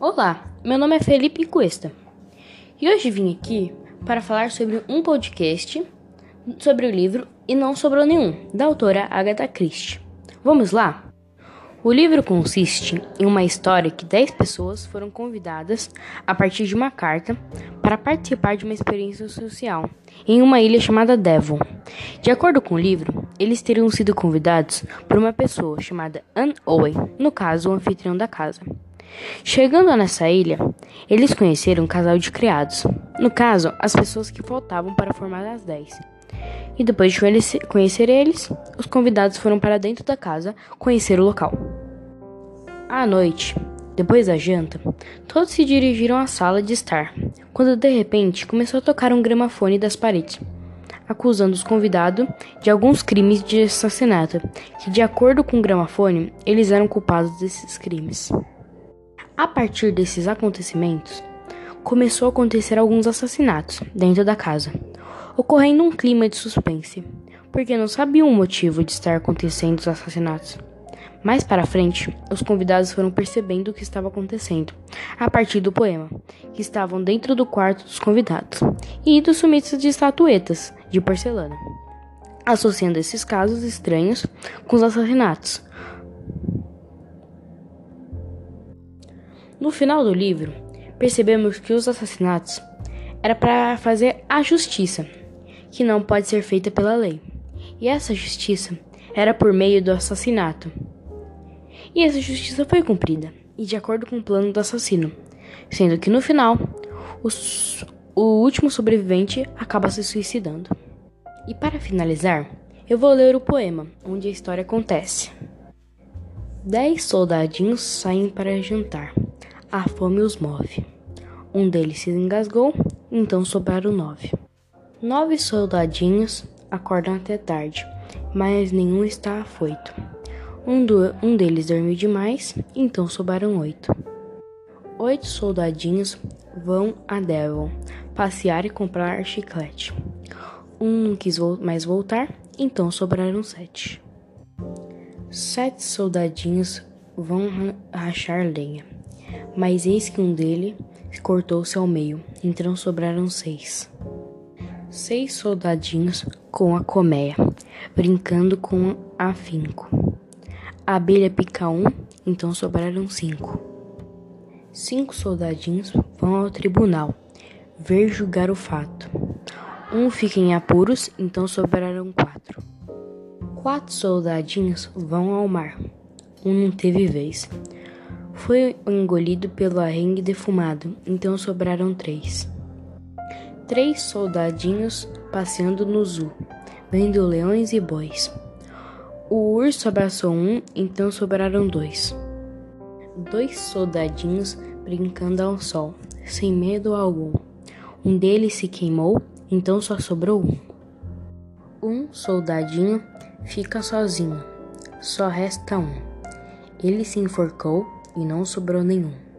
Olá, meu nome é Felipe Cuesta e hoje vim aqui para falar sobre um podcast sobre o livro E Não Sobrou Nenhum, da autora Agatha Christie. Vamos lá? O livro consiste em uma história que 10 pessoas foram convidadas a partir de uma carta para participar de uma experiência social em uma ilha chamada Devon. De acordo com o livro, eles teriam sido convidados por uma pessoa chamada Anne Owen, no caso, o anfitrião da casa. Chegando nessa ilha, eles conheceram um casal de criados, no caso, as pessoas que faltavam para formar as 10. E depois de conhecer eles, os convidados foram para dentro da casa conhecer o local. À noite, depois da janta, todos se dirigiram à sala de estar, quando de repente começou a tocar um gramofone das paredes, acusando os convidados de alguns crimes de assassinato, que, de acordo com o gramofone, eles eram culpados desses crimes. A partir desses acontecimentos, começou a acontecer alguns assassinatos dentro da casa, ocorrendo um clima de suspense, porque não sabiam o motivo de estar acontecendo os assassinatos. Mais para frente, os convidados foram percebendo o que estava acontecendo a partir do poema, que estavam dentro do quarto dos convidados, e dos sumiços de estatuetas de porcelana, associando esses casos estranhos com os assassinatos. No final do livro, percebemos que os assassinatos era para fazer a justiça, que não pode ser feita pela lei. E essa justiça era por meio do assassinato. E essa justiça foi cumprida, e de acordo com o plano do assassino, sendo que no final, os, o último sobrevivente acaba se suicidando. E para finalizar, eu vou ler o poema onde a história acontece. Dez soldadinhos saem para jantar. A fome os move. Um deles se engasgou, então sobraram nove. Nove soldadinhos acordam até tarde, mas nenhum está afoito. Um, do, um deles dormiu demais, então sobraram oito. Oito soldadinhos vão a Devon passear e comprar chiclete. Um não quis mais voltar, então sobraram sete. Sete soldadinhos vão rachar lenha, mas eis que um deles cortou-se ao meio, então sobraram seis. Seis soldadinhos com a colmeia, brincando com afinco. A abelha pica um, então sobraram cinco. Cinco soldadinhos vão ao tribunal ver julgar o fato. Um fica em apuros, então sobraram quatro. Quatro soldadinhos vão ao mar. Um não teve vez. Foi engolido pelo arrengue defumado, então sobraram três. Três soldadinhos passeando no zoo, vendo leões e bois. O urso abraçou um, então sobraram dois. Dois soldadinhos brincando ao sol, sem medo algum. Um deles se queimou, então só sobrou um. Um soldadinho fica sozinho, só resta um. Ele se enforcou e não sobrou nenhum.